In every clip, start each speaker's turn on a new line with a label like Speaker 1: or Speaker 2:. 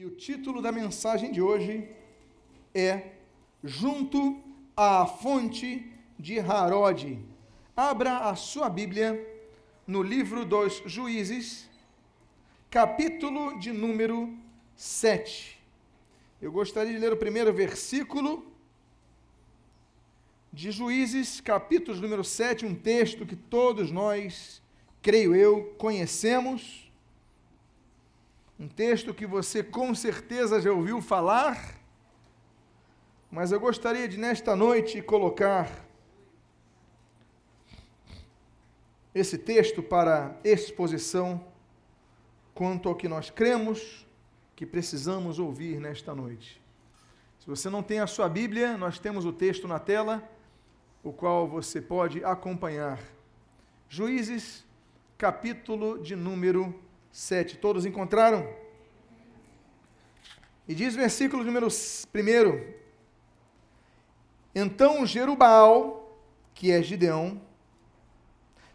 Speaker 1: E o título da mensagem de hoje é Junto à Fonte de Harod. Abra a sua Bíblia no livro dos Juízes, capítulo de número 7. Eu gostaria de ler o primeiro versículo de Juízes, capítulo número 7, um texto que todos nós, creio eu, conhecemos um texto que você com certeza já ouviu falar, mas eu gostaria de nesta noite colocar esse texto para exposição quanto ao que nós cremos que precisamos ouvir nesta noite. Se você não tem a sua Bíblia, nós temos o texto na tela, o qual você pode acompanhar. Juízes, capítulo de número 7. Todos encontraram? E diz o versículo número 1: Então Jerubal, que é Gideão,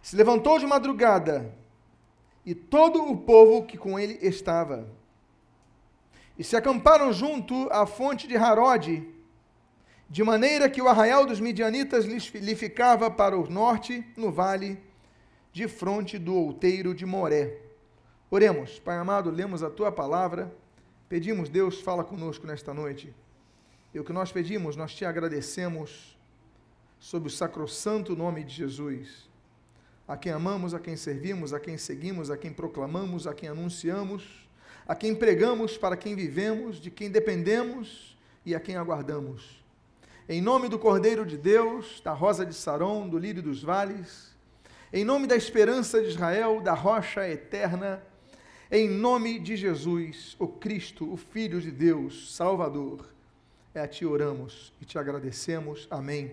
Speaker 1: se levantou de madrugada, e todo o povo que com ele estava, e se acamparam junto à fonte de Harode, de maneira que o arraial dos midianitas lhe ficava para o norte, no vale, de fronte do outeiro de Moré. Oremos, Pai amado, lemos a tua palavra, pedimos, Deus, fala conosco nesta noite. E o que nós pedimos, nós te agradecemos sob o sacrossanto nome de Jesus, a quem amamos, a quem servimos, a quem seguimos, a quem proclamamos, a quem anunciamos, a quem pregamos, para quem vivemos, de quem dependemos e a quem aguardamos. Em nome do Cordeiro de Deus, da rosa de Saron, do lírio dos vales, em nome da esperança de Israel, da rocha eterna, em nome de Jesus, o Cristo, o Filho de Deus, Salvador, é a ti oramos e te agradecemos. Amém.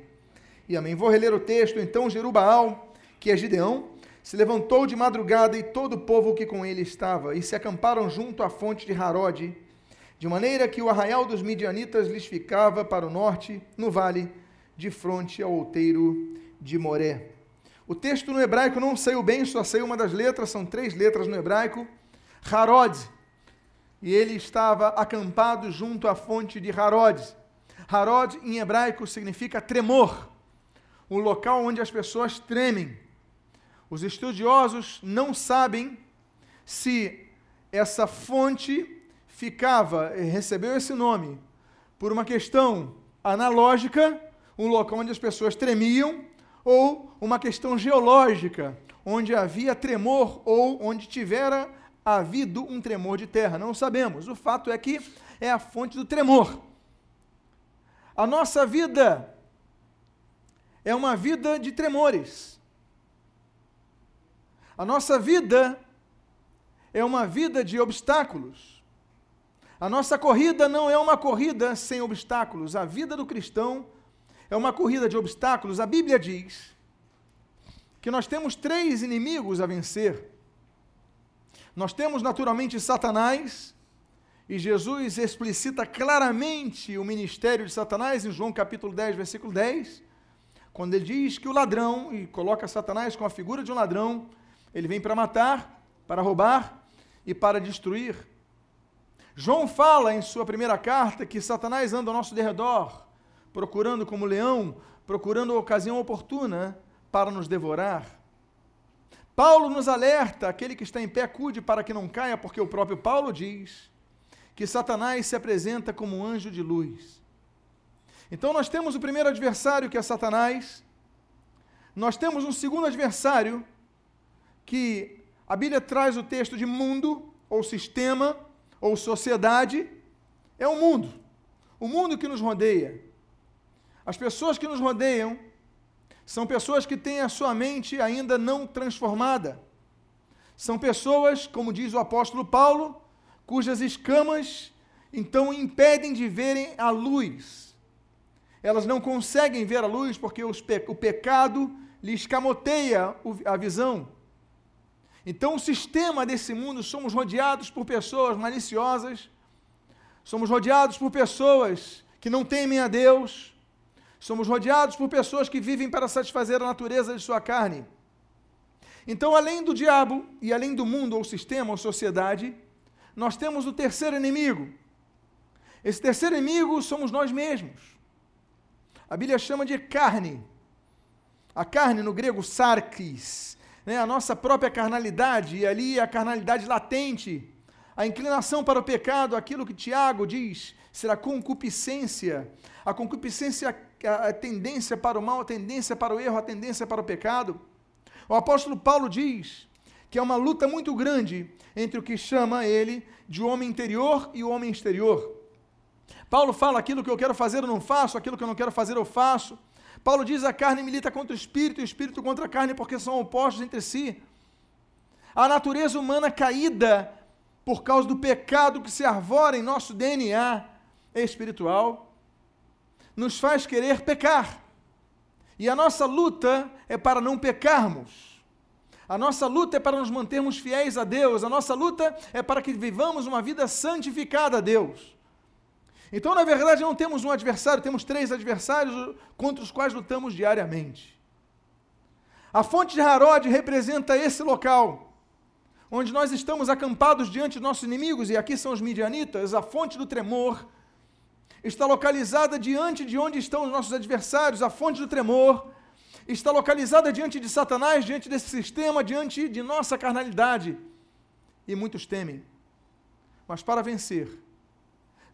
Speaker 1: E amém. Vou reler o texto. Então Jerubaal, que é Gideão, se levantou de madrugada e todo o povo que com ele estava, e se acamparam junto à fonte de Harode, de maneira que o arraial dos midianitas lhes ficava para o norte, no vale, de fronte ao outeiro de Moré. O texto no hebraico não saiu bem, só saiu uma das letras, são três letras no hebraico. Harod, e ele estava acampado junto à fonte de Harod. Harod, em hebraico, significa tremor, um local onde as pessoas tremem. Os estudiosos não sabem se essa fonte ficava, recebeu esse nome, por uma questão analógica, um local onde as pessoas tremiam, ou uma questão geológica, onde havia tremor ou onde tivera havido um tremor de terra. Não sabemos. O fato é que é a fonte do tremor. A nossa vida é uma vida de tremores. A nossa vida é uma vida de obstáculos. A nossa corrida não é uma corrida sem obstáculos. A vida do cristão é uma corrida de obstáculos. A Bíblia diz que nós temos três inimigos a vencer nós temos naturalmente Satanás, e Jesus explicita claramente o ministério de Satanás em João capítulo 10, versículo 10, quando ele diz que o ladrão, e coloca Satanás com a figura de um ladrão, ele vem para matar, para roubar e para destruir. João fala em sua primeira carta que Satanás anda ao nosso derredor, procurando como leão, procurando a ocasião oportuna para nos devorar. Paulo nos alerta, aquele que está em pé cuide para que não caia, porque o próprio Paulo diz que Satanás se apresenta como um anjo de luz. Então nós temos o primeiro adversário, que é Satanás. Nós temos um segundo adversário, que a Bíblia traz o texto de mundo, ou sistema, ou sociedade, é o mundo. O mundo que nos rodeia. As pessoas que nos rodeiam são pessoas que têm a sua mente ainda não transformada. São pessoas, como diz o apóstolo Paulo, cujas escamas então impedem de verem a luz. Elas não conseguem ver a luz porque o pecado lhes escamoteia a visão. Então, o sistema desse mundo, somos rodeados por pessoas maliciosas, somos rodeados por pessoas que não temem a Deus, Somos rodeados por pessoas que vivem para satisfazer a natureza de sua carne. Então, além do diabo e além do mundo ou sistema ou sociedade, nós temos o terceiro inimigo, Esse terceiro inimigo somos nós mesmos. A Bíblia chama de carne. A carne, no grego, sarkis, né? a nossa própria carnalidade, e ali a carnalidade latente, a inclinação para o pecado, aquilo que Tiago diz, será concupiscência. A concupiscência, a tendência para o mal, a tendência para o erro, a tendência para o pecado. O apóstolo Paulo diz que é uma luta muito grande entre o que chama ele de homem interior e o homem exterior. Paulo fala aquilo que eu quero fazer eu não faço, aquilo que eu não quero fazer eu faço. Paulo diz a carne milita contra o espírito e o espírito contra a carne porque são opostos entre si. A natureza humana caída por causa do pecado que se arvora em nosso DNA espiritual nos faz querer pecar. E a nossa luta é para não pecarmos. A nossa luta é para nos mantermos fiéis a Deus, a nossa luta é para que vivamos uma vida santificada a Deus. Então, na verdade, não temos um adversário, temos três adversários contra os quais lutamos diariamente. A fonte de Harod representa esse local, onde nós estamos acampados diante dos nossos inimigos, e aqui são os midianitas, a fonte do tremor está localizada diante de onde estão os nossos adversários, a fonte do tremor está localizada diante de Satanás, diante desse sistema, diante de nossa carnalidade. E muitos temem. Mas para vencer,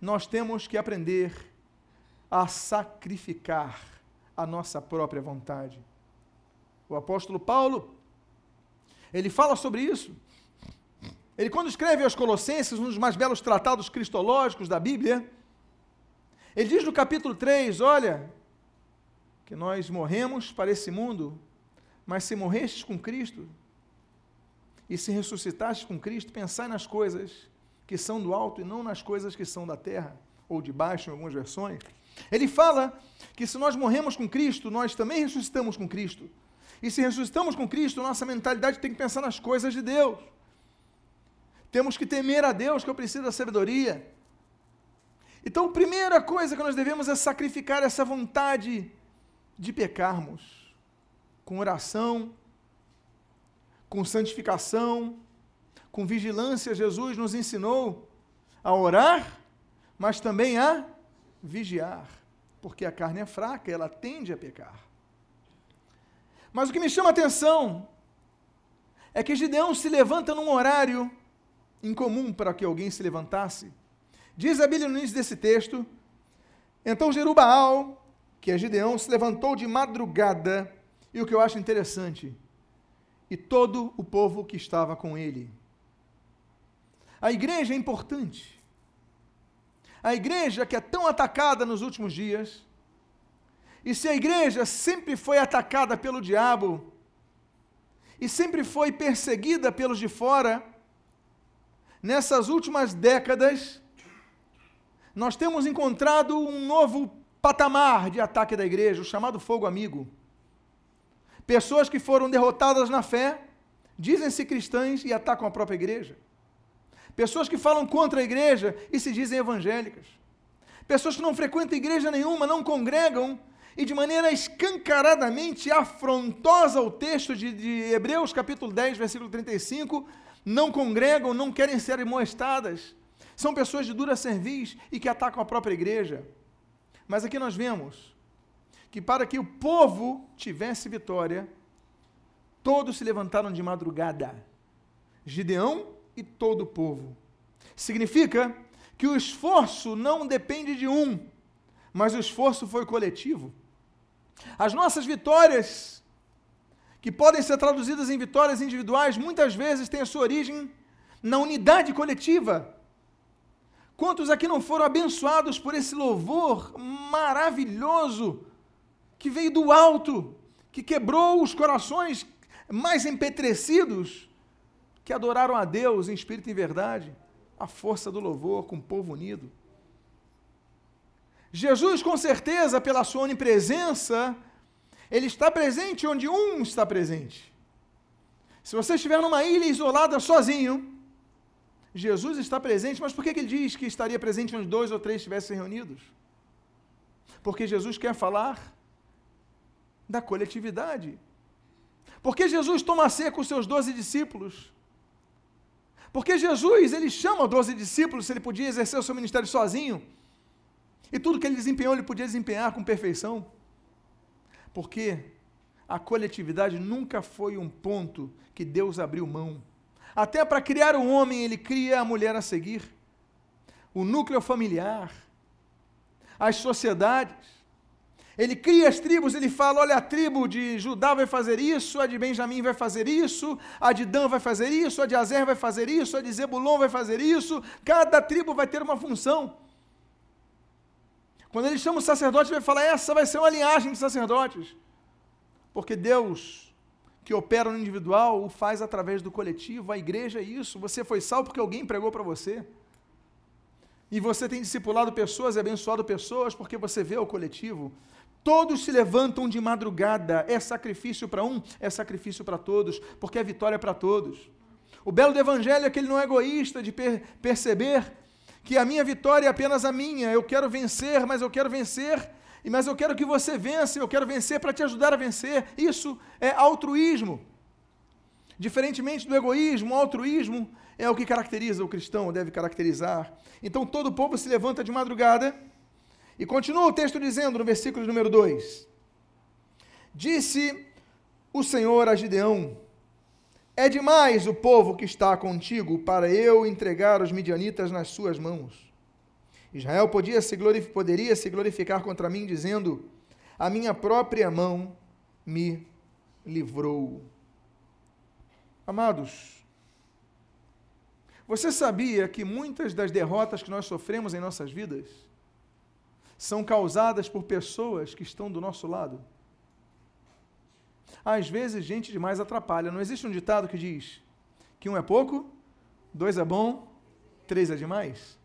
Speaker 1: nós temos que aprender a sacrificar a nossa própria vontade. O apóstolo Paulo, ele fala sobre isso. Ele, quando escreve aos Colossenses, um dos mais belos tratados cristológicos da Bíblia, ele diz no capítulo 3: Olha, que nós morremos para esse mundo, mas se morrestes com Cristo e se ressuscitastes com Cristo, pensai nas coisas que são do alto e não nas coisas que são da terra, ou de baixo em algumas versões. Ele fala que se nós morremos com Cristo, nós também ressuscitamos com Cristo. E se ressuscitamos com Cristo, nossa mentalidade tem que pensar nas coisas de Deus. Temos que temer a Deus, que eu preciso da sabedoria. Então, primeira coisa que nós devemos é sacrificar essa vontade de pecarmos com oração, com santificação, com vigilância. Jesus nos ensinou a orar, mas também a vigiar, porque a carne é fraca, ela tende a pecar. Mas o que me chama a atenção é que Gideão se levanta num horário incomum para que alguém se levantasse. Diz a Bíblia no início desse texto: Então Jerubaal, que é Gideão, se levantou de madrugada, e o que eu acho interessante, e todo o povo que estava com ele. A igreja é importante. A igreja que é tão atacada nos últimos dias, e se a igreja sempre foi atacada pelo diabo, e sempre foi perseguida pelos de fora, nessas últimas décadas, nós temos encontrado um novo patamar de ataque da igreja, o chamado fogo amigo. Pessoas que foram derrotadas na fé, dizem-se cristãs e atacam a própria igreja. Pessoas que falam contra a igreja e se dizem evangélicas. Pessoas que não frequentam igreja nenhuma, não congregam e de maneira escancaradamente afrontosa ao texto de, de Hebreus capítulo 10, versículo 35, não congregam, não querem ser amoestadas. São pessoas de dura cerviz e que atacam a própria igreja. Mas aqui nós vemos que para que o povo tivesse vitória, todos se levantaram de madrugada. Gideão e todo o povo. Significa que o esforço não depende de um, mas o esforço foi coletivo. As nossas vitórias, que podem ser traduzidas em vitórias individuais, muitas vezes têm a sua origem na unidade coletiva. Quantos aqui não foram abençoados por esse louvor maravilhoso que veio do alto, que quebrou os corações mais empetrecidos, que adoraram a Deus em espírito e verdade, a força do louvor com o povo unido. Jesus, com certeza, pela sua onipresença, ele está presente onde um está presente. Se você estiver numa ilha isolada sozinho, Jesus está presente, mas por que ele diz que estaria presente onde dois ou três estivessem reunidos? Porque Jesus quer falar da coletividade. Porque Jesus toma ceia com seus doze discípulos. Porque Jesus, ele chama doze discípulos, se ele podia exercer o seu ministério sozinho. E tudo que ele desempenhou, ele podia desempenhar com perfeição. Porque a coletividade nunca foi um ponto que Deus abriu mão. Até para criar o homem, ele cria a mulher a seguir. O núcleo familiar, as sociedades. Ele cria as tribos, ele fala: olha, a tribo de Judá vai fazer isso, a de Benjamim vai fazer isso, a de Dan vai fazer isso, a de Azer vai fazer isso, a de Zebulon vai fazer isso. Cada tribo vai ter uma função. Quando ele chama o sacerdote, ele vai falar: essa vai ser uma linhagem de sacerdotes. Porque Deus, que opera no individual, o faz através do coletivo. A igreja é isso. Você foi salvo porque alguém pregou para você. E você tem discipulado pessoas e abençoado pessoas porque você vê o coletivo. Todos se levantam de madrugada. É sacrifício para um, é sacrifício para todos, porque é vitória para todos. O belo do Evangelho é que ele não é egoísta de per perceber que a minha vitória é apenas a minha. Eu quero vencer, mas eu quero vencer, mas eu quero que você vença, eu quero vencer para te ajudar a vencer. Isso é altruísmo. Diferentemente do egoísmo, o altruísmo é o que caracteriza o cristão, deve caracterizar. Então todo o povo se levanta de madrugada e continua o texto dizendo no versículo número 2: Disse o Senhor a Gideão: É demais o povo que está contigo para eu entregar os midianitas nas suas mãos. Israel podia se poderia se glorificar contra mim, dizendo: A minha própria mão me livrou. Amados, você sabia que muitas das derrotas que nós sofremos em nossas vidas são causadas por pessoas que estão do nosso lado. Às vezes, gente demais atrapalha. Não existe um ditado que diz que um é pouco, dois é bom, três é demais?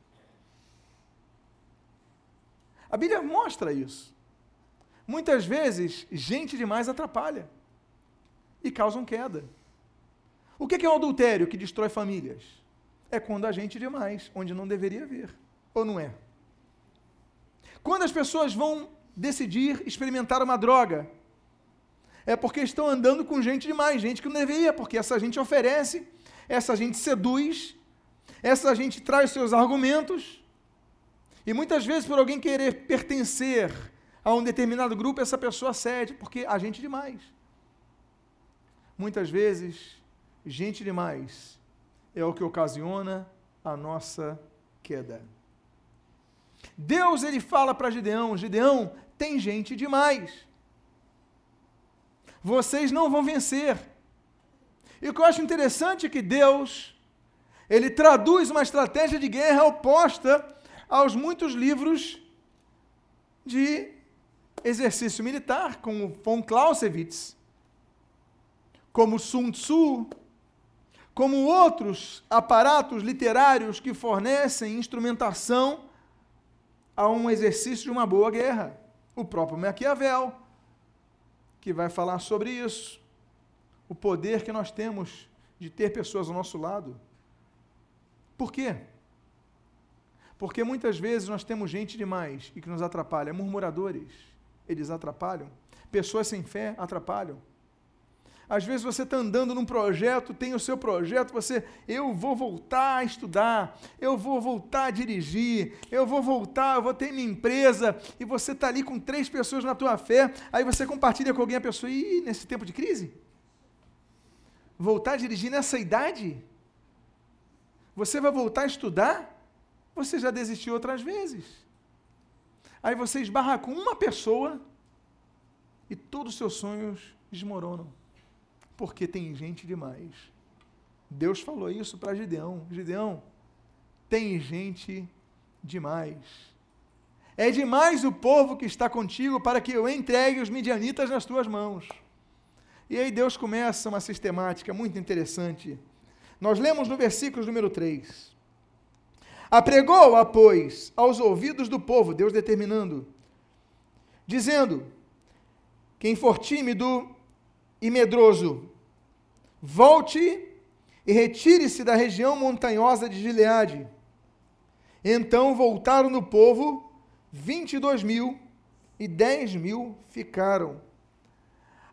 Speaker 1: A Bíblia mostra isso. Muitas vezes, gente demais atrapalha e causam queda. O que é o adultério que destrói famílias? É quando a gente demais, onde não deveria haver. Ou não é? Quando as pessoas vão decidir experimentar uma droga, é porque estão andando com gente demais, gente que não deveria, porque essa gente oferece, essa gente seduz, essa gente traz seus argumentos, e muitas vezes, por alguém querer pertencer a um determinado grupo, essa pessoa cede, porque a gente demais. Muitas vezes, gente demais é o que ocasiona a nossa queda. Deus ele fala para Gideão: Gideão, tem gente demais. Vocês não vão vencer. E o que eu acho interessante é que Deus ele traduz uma estratégia de guerra oposta aos muitos livros de exercício militar, como von Clausewitz, como Sun Tzu, como outros aparatos literários que fornecem instrumentação a um exercício de uma boa guerra. O próprio Maquiavel, que vai falar sobre isso. O poder que nós temos de ter pessoas ao nosso lado. Por quê? Porque muitas vezes nós temos gente demais e que nos atrapalha. Murmuradores, eles atrapalham. Pessoas sem fé atrapalham. Às vezes você está andando num projeto, tem o seu projeto, você, eu vou voltar a estudar, eu vou voltar a dirigir, eu vou voltar, eu vou ter minha empresa, e você está ali com três pessoas na tua fé, aí você compartilha com alguém a pessoa, e nesse tempo de crise? Voltar a dirigir nessa idade? Você vai voltar a estudar? Você já desistiu outras vezes. Aí você esbarra com uma pessoa e todos os seus sonhos desmoronam porque tem gente demais. Deus falou isso para Gideão: Gideão, tem gente demais. É demais o povo que está contigo para que eu entregue os midianitas nas tuas mãos. E aí Deus começa uma sistemática muito interessante. Nós lemos no versículo número 3. Apregou-a, pois, aos ouvidos do povo, Deus determinando, dizendo: Quem for tímido e medroso, volte e retire-se da região montanhosa de Gileade. Então voltaram no povo vinte e dois mil, e dez mil ficaram.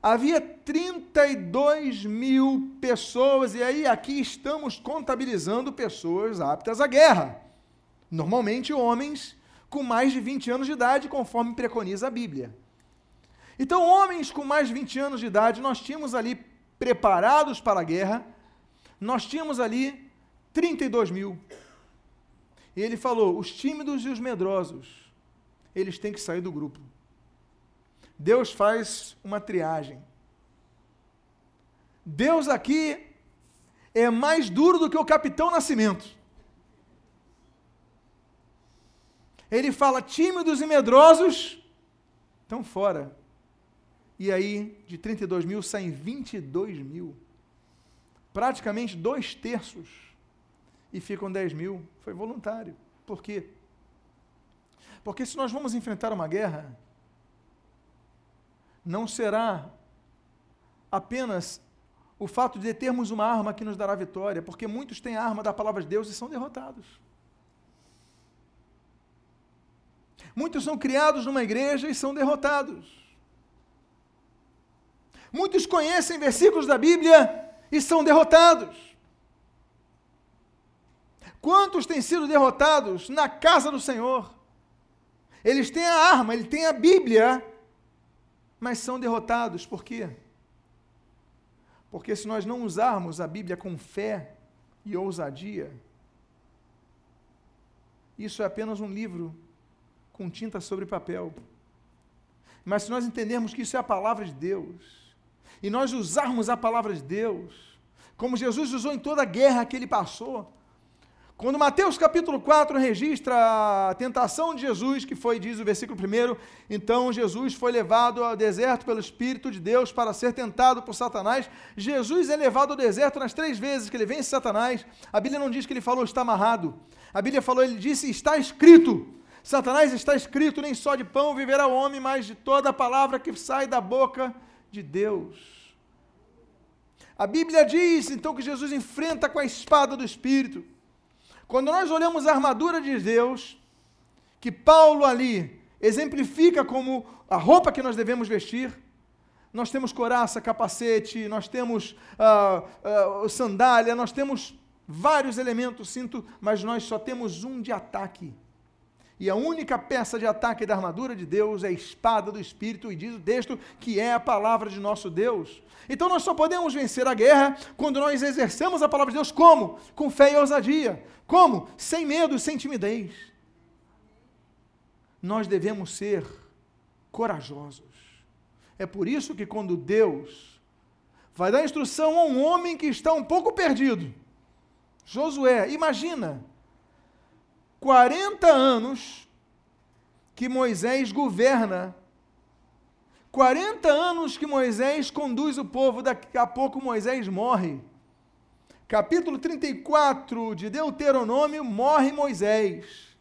Speaker 1: Havia 32 mil pessoas, e aí aqui estamos contabilizando pessoas aptas à guerra. Normalmente homens com mais de 20 anos de idade, conforme preconiza a Bíblia. Então, homens com mais de 20 anos de idade, nós tínhamos ali preparados para a guerra, nós tínhamos ali 32 mil. E ele falou: os tímidos e os medrosos, eles têm que sair do grupo. Deus faz uma triagem. Deus aqui é mais duro do que o capitão Nascimento. Ele fala: tímidos e medrosos estão fora. E aí, de 32 mil, saem 22 mil. Praticamente dois terços. E ficam 10 mil. Foi voluntário. Por quê? Porque se nós vamos enfrentar uma guerra, não será apenas o fato de termos uma arma que nos dará vitória, porque muitos têm a arma da palavra de Deus e são derrotados. Muitos são criados numa igreja e são derrotados. Muitos conhecem versículos da Bíblia e são derrotados. Quantos têm sido derrotados na casa do Senhor? Eles têm a arma, eles têm a Bíblia, mas são derrotados. Por quê? Porque se nós não usarmos a Bíblia com fé e ousadia, isso é apenas um livro com tinta sobre papel. Mas se nós entendermos que isso é a palavra de Deus, e nós usarmos a palavra de Deus, como Jesus usou em toda a guerra que ele passou, quando Mateus capítulo 4 registra a tentação de Jesus, que foi, diz o versículo 1, então Jesus foi levado ao deserto pelo Espírito de Deus para ser tentado por Satanás. Jesus é levado ao deserto nas três vezes que ele vence Satanás. A Bíblia não diz que ele falou está amarrado. A Bíblia falou, ele disse está escrito. Satanás está escrito, nem só de pão viverá o homem, mas de toda a palavra que sai da boca de Deus. A Bíblia diz então que Jesus enfrenta com a espada do Espírito. Quando nós olhamos a armadura de Deus, que Paulo ali exemplifica como a roupa que nós devemos vestir, nós temos coraça, capacete, nós temos uh, uh, sandália, nós temos vários elementos, cinto, mas nós só temos um de ataque. E a única peça de ataque da armadura de Deus é a espada do Espírito, e diz o texto que é a palavra de nosso Deus. Então nós só podemos vencer a guerra quando nós exercemos a palavra de Deus como? Com fé e ousadia. Como? Sem medo, sem timidez. Nós devemos ser corajosos. É por isso que quando Deus vai dar instrução a um homem que está um pouco perdido, Josué, imagina, 40 anos que Moisés governa 40 anos que Moisés conduz o povo, daqui a pouco Moisés morre. Capítulo 34 de Deuteronômio, morre Moisés.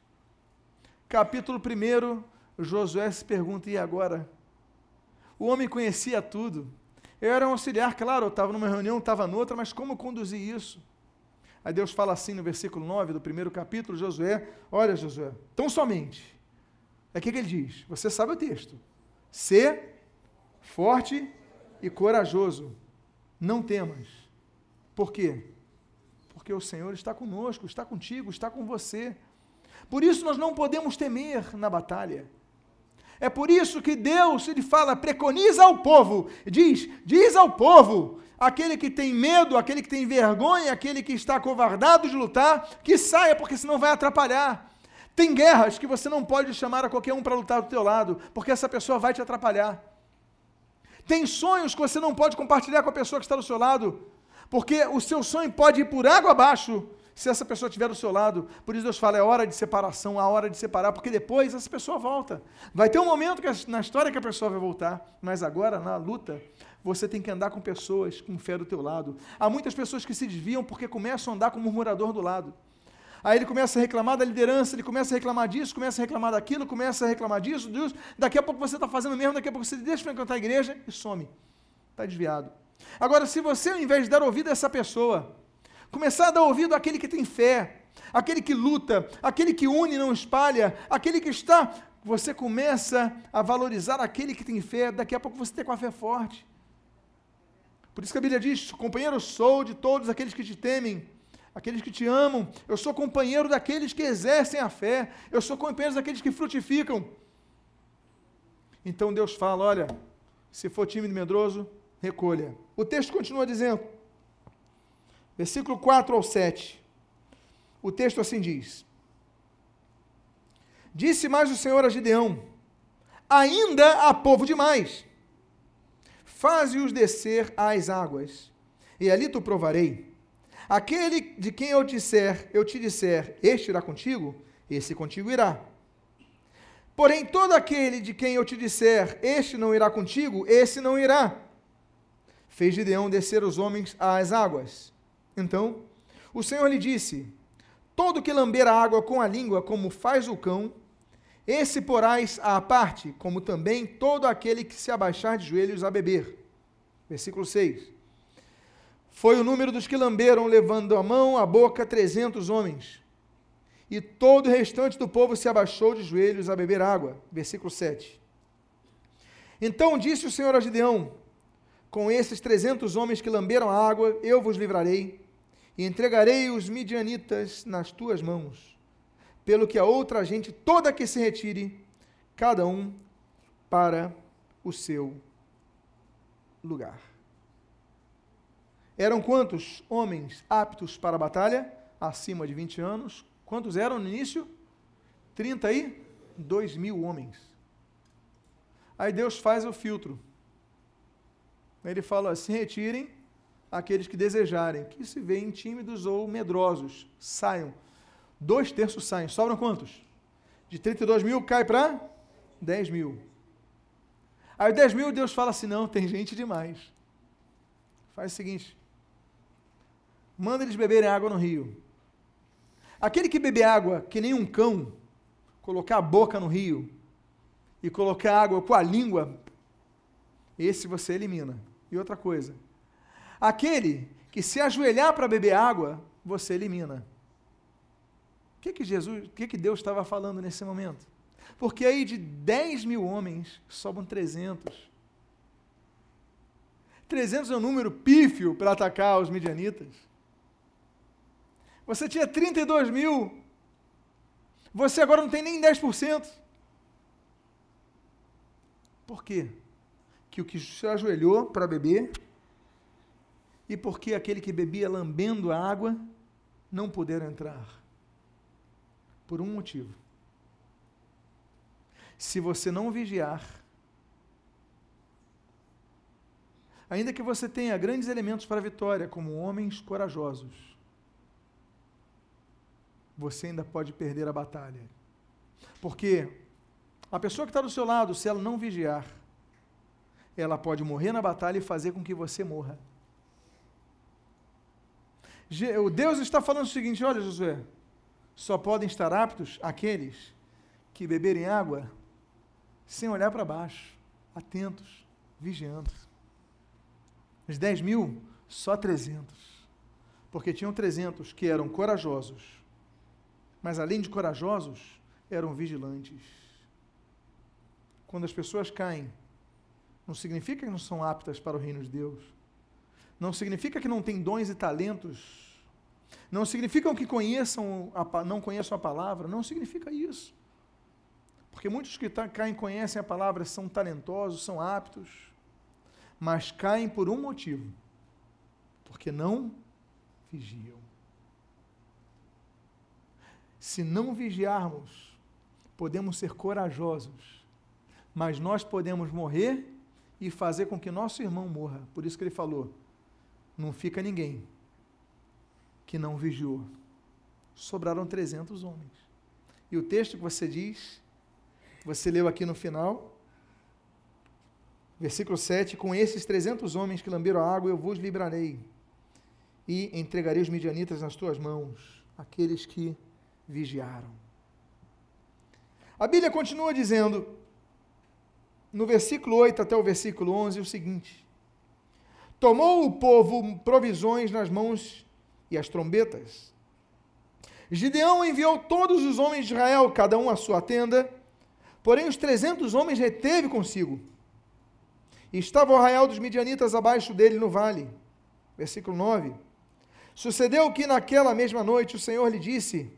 Speaker 1: Capítulo 1, Josué se pergunta: e agora? O homem conhecia tudo. Eu era um auxiliar, claro, eu estava numa reunião, estava noutra, mas como conduzir isso? Aí Deus fala assim no versículo 9 do primeiro capítulo, Josué: Olha, Josué, tão somente. É o que, que ele diz? Você sabe o texto. Ser forte e corajoso. Não temas. Por quê? Porque o Senhor está conosco, está contigo, está com você. Por isso nós não podemos temer na batalha. É por isso que Deus, ele fala, preconiza ao povo, diz, diz ao povo, aquele que tem medo, aquele que tem vergonha, aquele que está covardado de lutar, que saia, porque senão vai atrapalhar. Tem guerras que você não pode chamar a qualquer um para lutar do teu lado, porque essa pessoa vai te atrapalhar. Tem sonhos que você não pode compartilhar com a pessoa que está do seu lado, porque o seu sonho pode ir por água abaixo se essa pessoa estiver do seu lado. Por isso Deus fala, é hora de separação, a hora de separar, porque depois essa pessoa volta. Vai ter um momento que, na história que a pessoa vai voltar, mas agora, na luta, você tem que andar com pessoas com fé do teu lado. Há muitas pessoas que se desviam porque começam a andar com o murmurador do lado. Aí ele começa a reclamar da liderança, ele começa a reclamar disso, começa a reclamar daquilo, começa a reclamar disso, disso. Daqui a pouco você está fazendo mesmo, daqui a pouco você deixa de frequentar a igreja e some. Está desviado. Agora, se você, ao invés de dar ouvido a essa pessoa, começar a dar ouvido àquele que tem fé, aquele que luta, aquele que une e não espalha, aquele que está, você começa a valorizar aquele que tem fé, daqui a pouco você tem com a fé forte. Por isso que a Bíblia diz: companheiro, sou de todos aqueles que te temem aqueles que te amam, eu sou companheiro daqueles que exercem a fé, eu sou companheiro daqueles que frutificam. Então Deus fala: olha, se for tímido e medroso, recolha. O texto continua dizendo, versículo 4 ao 7. O texto assim diz: Disse mais o Senhor a Gideão: Ainda há povo demais. Faze-os descer às águas, e ali tu provarei. Aquele de quem eu disser, eu te disser, este irá contigo, esse contigo irá. Porém, todo aquele de quem eu te disser, este não irá contigo, esse não irá. Fez Gideão descer os homens às águas. Então, o Senhor lhe disse: Todo que lamber a água com a língua, como faz o cão, esse porás à parte, como também todo aquele que se abaixar de joelhos a beber. Versículo 6. Foi o número dos que lamberam, levando a mão à boca, trezentos homens. E todo o restante do povo se abaixou de joelhos a beber água. Versículo 7. Então disse o Senhor a Gideão: Com esses trezentos homens que lamberam a água, eu vos livrarei, e entregarei os midianitas nas tuas mãos pelo que a outra gente toda que se retire, cada um para o seu lugar. Eram quantos homens aptos para a batalha? Acima de 20 anos. Quantos eram no início? 32 mil homens. Aí Deus faz o filtro. Ele fala: se retirem aqueles que desejarem, que se veem tímidos ou medrosos, saiam Dois terços saem. Sobram quantos? De 32 mil cai para 10 mil. Aí 10 mil Deus fala assim: não, tem gente demais. Faz o seguinte: manda eles beberem água no rio. Aquele que beber água que nem um cão, colocar a boca no rio e colocar água com a língua, esse você elimina. E outra coisa: aquele que se ajoelhar para beber água, você elimina. O que, que Jesus, o que, que Deus estava falando nesse momento? Porque aí de 10 mil homens sobram 300. 300 é um número pífio para atacar os midianitas. Você tinha 32 mil, você agora não tem nem 10%. Por quê? Que o que se ajoelhou para beber, e porque aquele que bebia lambendo a água, não puderam entrar. Por um motivo. Se você não vigiar, ainda que você tenha grandes elementos para a vitória, como homens corajosos, você ainda pode perder a batalha. Porque a pessoa que está do seu lado, se ela não vigiar, ela pode morrer na batalha e fazer com que você morra. Deus está falando o seguinte: olha, Josué, só podem estar aptos aqueles que beberem água sem olhar para baixo, atentos, vigiando. Os 10 mil, só 300. Porque tinham 300 que eram corajosos, mas além de corajosos, eram vigilantes. Quando as pessoas caem, não significa que não são aptas para o reino de Deus. Não significa que não têm dons e talentos não significam que conheçam a, não conheçam a palavra, não significa isso. Porque muitos que caem conhecem a palavra são talentosos, são aptos, mas caem por um motivo: porque não vigiam. Se não vigiarmos, podemos ser corajosos, mas nós podemos morrer e fazer com que nosso irmão morra. Por isso que ele falou: não fica ninguém que não vigiou. Sobraram 300 homens. E o texto que você diz, você leu aqui no final, versículo 7: Com esses 300 homens que lamberam a água, eu vos livrarei, e entregarei os midianitas nas tuas mãos, aqueles que vigiaram. A Bíblia continua dizendo, no versículo 8 até o versículo 11, o seguinte: Tomou o povo provisões nas mãos e as trombetas. Gideão enviou todos os homens de Israel, cada um à sua tenda, porém os trezentos homens reteve consigo. Estava o arraial dos midianitas abaixo dele no vale. Versículo 9. Sucedeu que naquela mesma noite o Senhor lhe disse: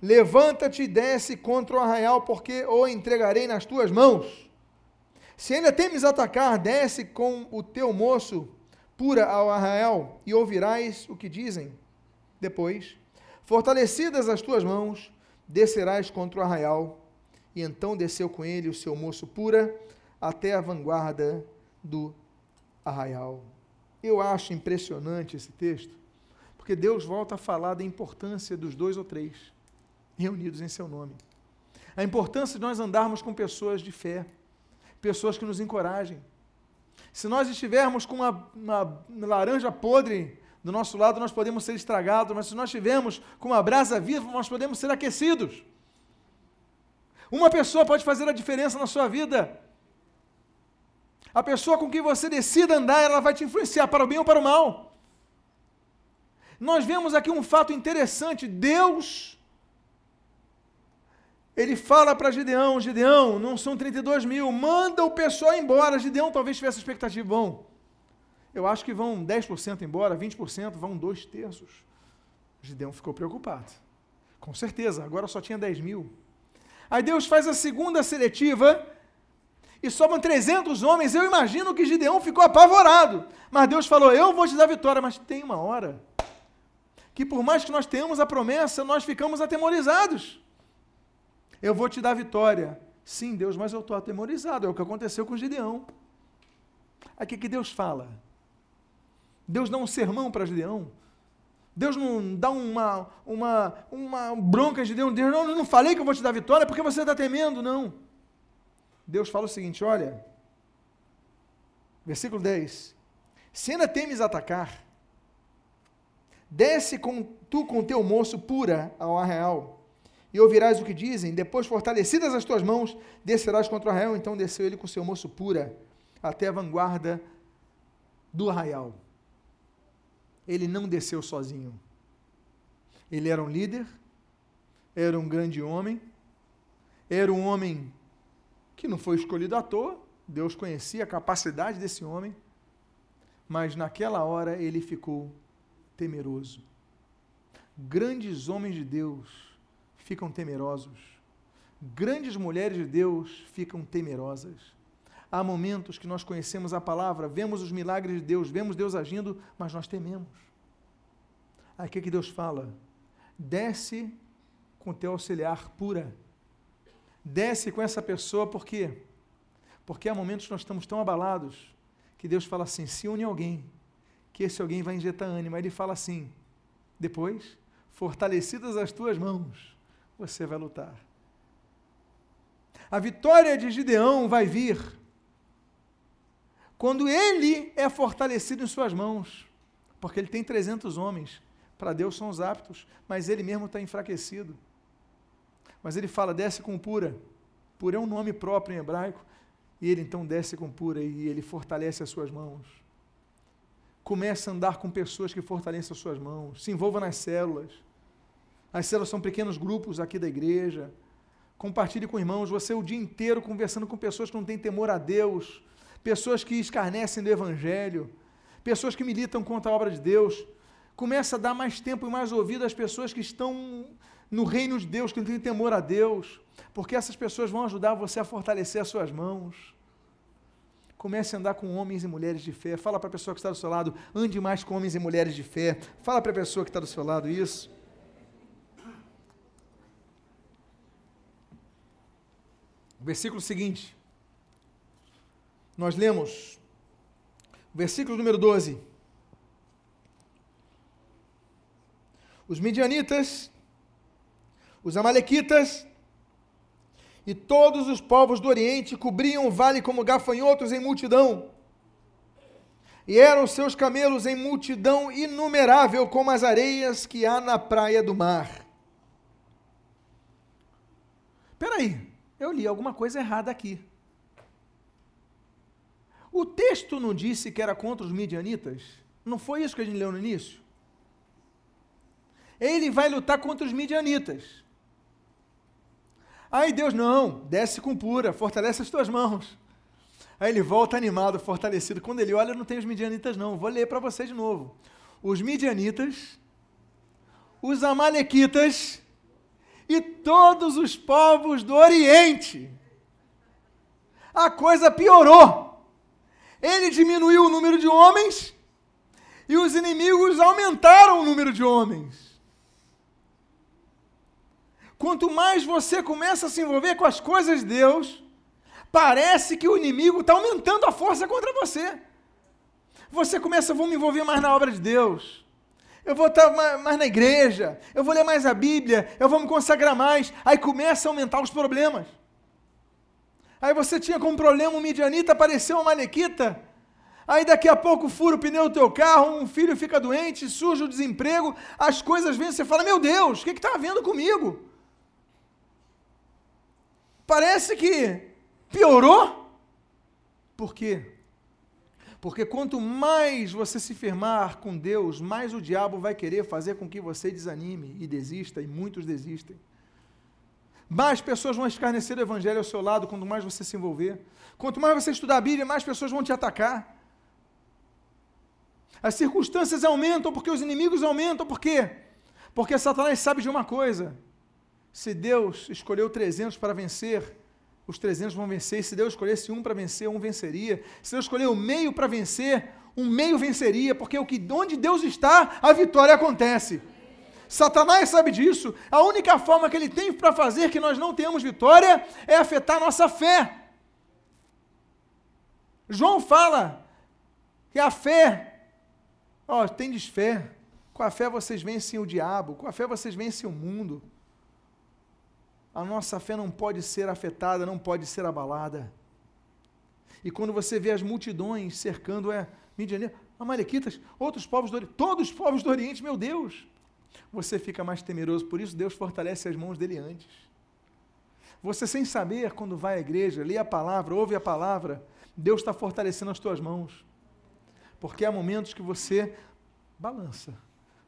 Speaker 1: Levanta-te e desce contra o arraial, porque o entregarei nas tuas mãos. Se ainda temes atacar, desce com o teu moço pura ao arraial, e ouvirás o que dizem. Depois, fortalecidas as tuas mãos, descerás contra o arraial. E então desceu com ele o seu moço pura até a vanguarda do arraial. Eu acho impressionante esse texto, porque Deus volta a falar da importância dos dois ou três reunidos em seu nome. A importância de nós andarmos com pessoas de fé, pessoas que nos encorajem. Se nós estivermos com uma, uma laranja podre do nosso lado, nós podemos ser estragados, mas se nós estivermos com uma brasa viva, nós podemos ser aquecidos. Uma pessoa pode fazer a diferença na sua vida. A pessoa com quem você decida andar, ela vai te influenciar para o bem ou para o mal. Nós vemos aqui um fato interessante: Deus, ele fala para Gideão: Gideão, não são 32 mil, manda o pessoal embora. Gideão talvez tivesse expectativa, bom. Eu acho que vão 10% embora, 20%, vão dois terços. Gideão ficou preocupado. Com certeza, agora só tinha 10 mil. Aí Deus faz a segunda seletiva e sobram 300 homens. Eu imagino que Gideão ficou apavorado. Mas Deus falou: Eu vou te dar vitória. Mas tem uma hora que, por mais que nós tenhamos a promessa, nós ficamos atemorizados. Eu vou te dar vitória. Sim, Deus, mas eu estou atemorizado. É o que aconteceu com Gideão. Aqui que Deus fala. Deus dá um sermão para Gideão. Deus não dá uma, uma, uma bronca a Gideão. Deus, não, não falei que eu vou te dar vitória porque você está temendo, não. Deus fala o seguinte: olha, versículo 10: Se ainda temes atacar, desce com, tu com teu moço pura ao arraial, e ouvirás o que dizem. Depois, fortalecidas as tuas mãos, descerás contra o arraial. Então desceu ele com seu moço pura até a vanguarda do arraial. Ele não desceu sozinho. Ele era um líder, era um grande homem, era um homem que não foi escolhido à toa, Deus conhecia a capacidade desse homem, mas naquela hora ele ficou temeroso. Grandes homens de Deus ficam temerosos. Grandes mulheres de Deus ficam temerosas. Há momentos que nós conhecemos a palavra, vemos os milagres de Deus, vemos Deus agindo, mas nós tememos. O que, que Deus fala? Desce com teu auxiliar pura desce com essa pessoa, por quê? Porque há momentos que nós estamos tão abalados que Deus fala assim: se une alguém, que esse alguém vai injetar ânimo. Aí ele fala assim: depois, fortalecidas as tuas mãos, você vai lutar. A vitória de Gideão vai vir quando ele é fortalecido em suas mãos, porque ele tem 300 homens. Para Deus são os aptos, mas ele mesmo está enfraquecido. Mas ele fala, desce com pura. Pura é um nome próprio em hebraico. E ele então desce com pura e ele fortalece as suas mãos. Começa a andar com pessoas que fortalecem as suas mãos. Se envolva nas células. As células são pequenos grupos aqui da igreja. Compartilhe com irmãos. Você o dia inteiro conversando com pessoas que não têm temor a Deus. Pessoas que escarnecem do Evangelho. Pessoas que militam contra a obra de Deus. Começa a dar mais tempo e mais ouvido às pessoas que estão no reino de Deus, que não tem temor a Deus, porque essas pessoas vão ajudar você a fortalecer as suas mãos. Comece a andar com homens e mulheres de fé. Fala para a pessoa que está do seu lado, ande mais com homens e mulheres de fé. Fala para a pessoa que está do seu lado isso. Versículo seguinte. Nós lemos, versículo número 12. Os midianitas os Amalequitas e todos os povos do Oriente cobriam o vale como gafanhotos em multidão. E eram seus camelos em multidão inumerável, como as areias que há na praia do mar. Peraí, eu li alguma coisa errada aqui. O texto não disse que era contra os midianitas? Não foi isso que a gente leu no início? Ele vai lutar contra os midianitas. Aí Deus, não, desce com pura, fortalece as tuas mãos. Aí ele volta animado, fortalecido. Quando ele olha, não tem os midianitas, não. Vou ler para você de novo. Os midianitas os Amalequitas e todos os povos do Oriente. A coisa piorou. Ele diminuiu o número de homens e os inimigos aumentaram o número de homens. Quanto mais você começa a se envolver com as coisas de Deus, parece que o inimigo está aumentando a força contra você. Você começa, vou me envolver mais na obra de Deus. Eu vou estar mais na igreja, eu vou ler mais a Bíblia, eu vou me consagrar mais. Aí começa a aumentar os problemas. Aí você tinha como problema um midianita, apareceu uma manequita. Aí daqui a pouco fura o pneu do teu carro, um filho fica doente, surge o desemprego, as coisas vêm, você fala, meu Deus, o que está havendo comigo? Parece que piorou. Por quê? Porque quanto mais você se firmar com Deus, mais o diabo vai querer fazer com que você desanime e desista, e muitos desistem. Mais pessoas vão escarnecer o evangelho ao seu lado quanto mais você se envolver. Quanto mais você estudar a Bíblia, mais pessoas vão te atacar. As circunstâncias aumentam porque os inimigos aumentam. Por quê? Porque Satanás sabe de uma coisa: se Deus escolheu 300 para vencer, os 300 vão vencer. Se Deus escolhesse um para vencer, um venceria. Se Deus escolher o meio para vencer, um meio venceria, porque o que onde Deus está, a vitória acontece. Satanás sabe disso. A única forma que ele tem para fazer que nós não tenhamos vitória é afetar nossa fé. João fala que a fé, ó, tendes fé. Com a fé vocês vencem o diabo, com a fé vocês vencem o mundo a nossa fé não pode ser afetada, não pode ser abalada. E quando você vê as multidões cercando, é, Midianita, Amalequitas, outros povos do Oriente, todos os povos do Oriente, meu Deus, você fica mais temeroso, por isso Deus fortalece as mãos dele antes. Você, sem saber, quando vai à igreja, lê a palavra, ouve a palavra, Deus está fortalecendo as tuas mãos. Porque há momentos que você balança,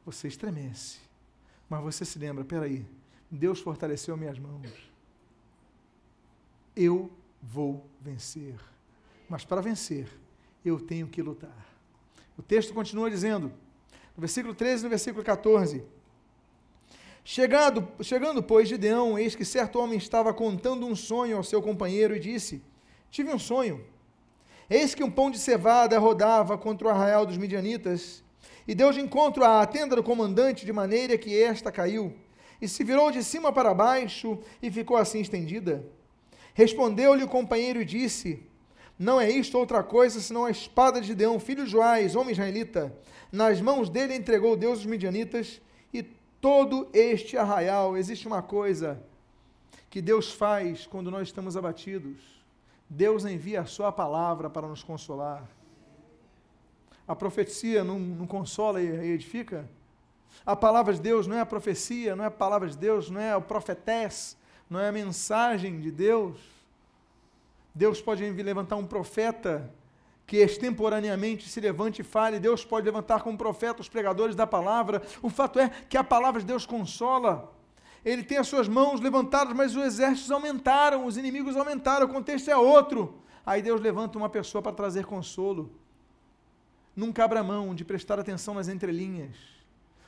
Speaker 1: você estremece, mas você se lembra: peraí, Deus fortaleceu minhas mãos. Eu vou vencer. Mas para vencer, eu tenho que lutar. O texto continua dizendo, no versículo 13 e no versículo 14: Chegando, chegando, pois, Gideão, eis que certo homem estava contando um sonho ao seu companheiro e disse: Tive um sonho. Eis que um pão de cevada rodava contra o arraial dos midianitas, e deu de encontro à tenda do comandante, de maneira que esta caiu e se virou de cima para baixo e ficou assim estendida. Respondeu-lhe o companheiro e disse: Não é isto outra coisa senão a espada de Deão, filho de Joás, homem israelita. Nas mãos dele entregou Deus os midianitas e todo este arraial. Existe uma coisa que Deus faz quando nós estamos abatidos. Deus envia a sua palavra para nos consolar. A profecia não, não consola e edifica? A palavra de Deus não é a profecia, não é a palavra de Deus, não é o profetés, não é a mensagem de Deus. Deus pode levantar um profeta que extemporaneamente se levante e fale, Deus pode levantar como profeta os pregadores da palavra. O fato é que a palavra de Deus consola. Ele tem as suas mãos levantadas, mas os exércitos aumentaram, os inimigos aumentaram, o contexto é outro. Aí Deus levanta uma pessoa para trazer consolo. Nunca abra mão de prestar atenção nas entrelinhas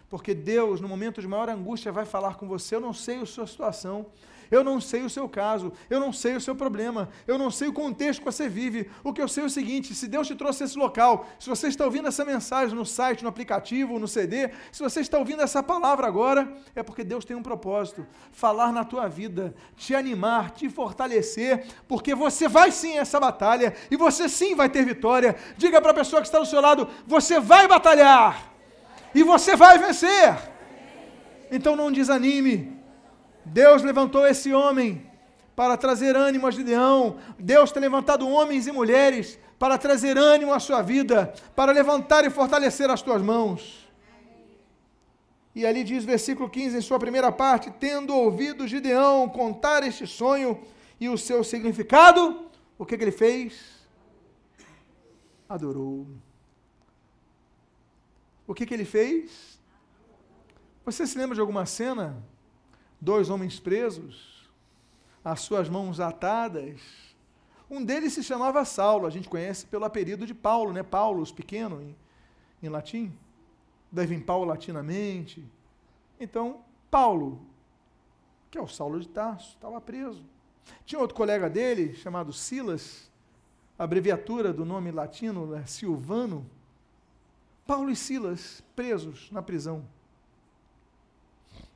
Speaker 1: porque Deus, no momento de maior angústia, vai falar com você. Eu não sei a sua situação, eu não sei o seu caso, eu não sei o seu problema, eu não sei o contexto que você vive. O que eu sei é o seguinte: se Deus te trouxe esse local, se você está ouvindo essa mensagem no site, no aplicativo, no CD, se você está ouvindo essa palavra agora, é porque Deus tem um propósito: falar na tua vida, te animar, te fortalecer, porque você vai sim essa batalha e você sim vai ter vitória. Diga para a pessoa que está do seu lado: você vai batalhar e você vai vencer. Então não desanime. Deus levantou esse homem para trazer ânimo a Gideão. Deus tem levantado homens e mulheres para trazer ânimo à sua vida, para levantar e fortalecer as tuas mãos. E ali diz versículo 15, em sua primeira parte: Tendo ouvido Gideão contar este sonho e o seu significado, o que, que ele fez? Adorou. O que, que ele fez? Você se lembra de alguma cena? Dois homens presos, as suas mãos atadas. Um deles se chamava Saulo, a gente conhece pelo apelido de Paulo, né? Paulos, pequeno, em, em latim. Deve vir Paulo latinamente. Então, Paulo, que é o Saulo de Tarso, estava preso. Tinha outro colega dele, chamado Silas, abreviatura do nome latino, né, Silvano. Paulo e Silas presos na prisão.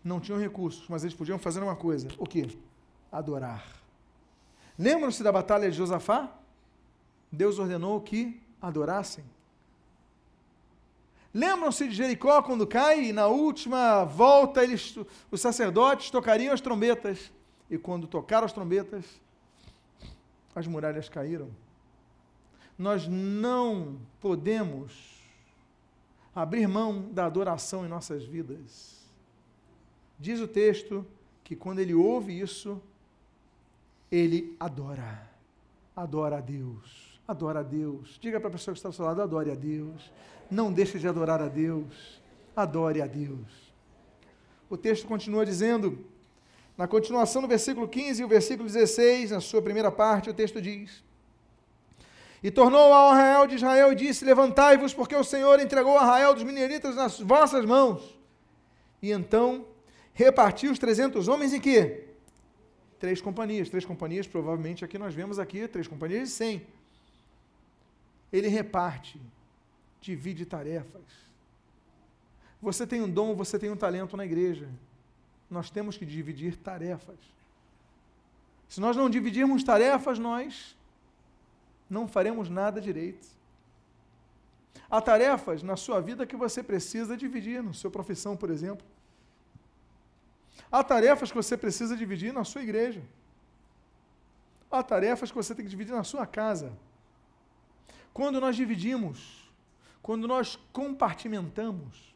Speaker 1: Não tinham recursos, mas eles podiam fazer uma coisa: o quê? Adorar. Lembram-se da batalha de Josafá? Deus ordenou que adorassem. Lembram-se de Jericó quando cai e na última volta eles, os sacerdotes tocariam as trombetas. E quando tocaram as trombetas, as muralhas caíram. Nós não podemos abrir mão da adoração em nossas vidas. Diz o texto que quando ele ouve isso, ele adora. Adora a Deus. Adora a Deus. Diga para a pessoa que está ao seu lado: adore a Deus. Não deixe de adorar a Deus. Adore a Deus. O texto continua dizendo, na continuação do versículo 15 e o versículo 16, na sua primeira parte, o texto diz: E tornou ao arraial de Israel e disse: Levantai-vos, porque o Senhor entregou o arraial dos mineritas nas vossas mãos. E então repartiu os trezentos homens em quê? Três companhias. Três companhias, provavelmente aqui nós vemos aqui, três companhias de cem. Ele reparte, divide tarefas. Você tem um dom, você tem um talento na igreja nós temos que dividir tarefas. Se nós não dividirmos tarefas, nós não faremos nada direito. Há tarefas na sua vida que você precisa dividir, na sua profissão, por exemplo. Há tarefas que você precisa dividir na sua igreja. Há tarefas que você tem que dividir na sua casa. Quando nós dividimos, quando nós compartimentamos,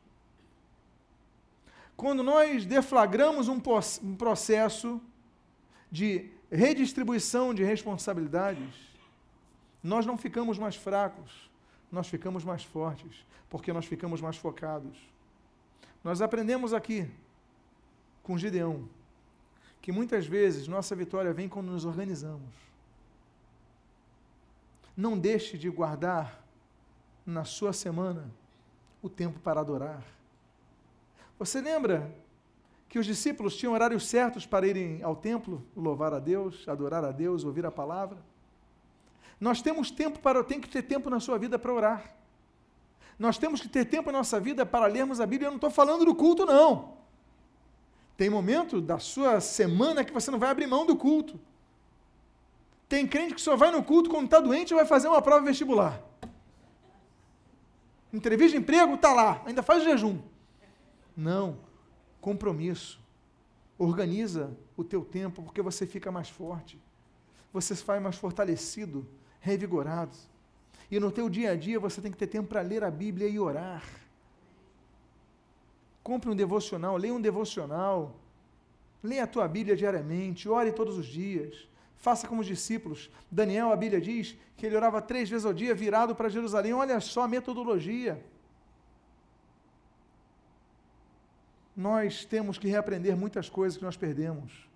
Speaker 1: quando nós deflagramos um, um processo de redistribuição de responsabilidades, nós não ficamos mais fracos, nós ficamos mais fortes, porque nós ficamos mais focados. Nós aprendemos aqui com Gideão que muitas vezes nossa vitória vem quando nos organizamos. Não deixe de guardar na sua semana o tempo para adorar. Você lembra que os discípulos tinham horários certos para irem ao templo, louvar a Deus, adorar a Deus, ouvir a palavra? Nós temos tempo para, tem que ter tempo na sua vida para orar. Nós temos que ter tempo na nossa vida para lermos a Bíblia. Eu não estou falando do culto, não. Tem momento da sua semana que você não vai abrir mão do culto. Tem crente que só vai no culto quando está doente ou vai fazer uma prova vestibular. Entrevista de emprego, está lá, ainda faz jejum. Não. Compromisso. Organiza o teu tempo porque você fica mais forte. Você se faz mais fortalecido, revigorado. E no teu dia a dia você tem que ter tempo para ler a Bíblia e orar. Compre um devocional, leia um devocional. Leia a tua Bíblia diariamente, ore todos os dias. Faça como os discípulos. Daniel, a Bíblia diz que ele orava três vezes ao dia virado para Jerusalém. Olha só a metodologia. nós temos que reaprender muitas coisas que nós perdemos.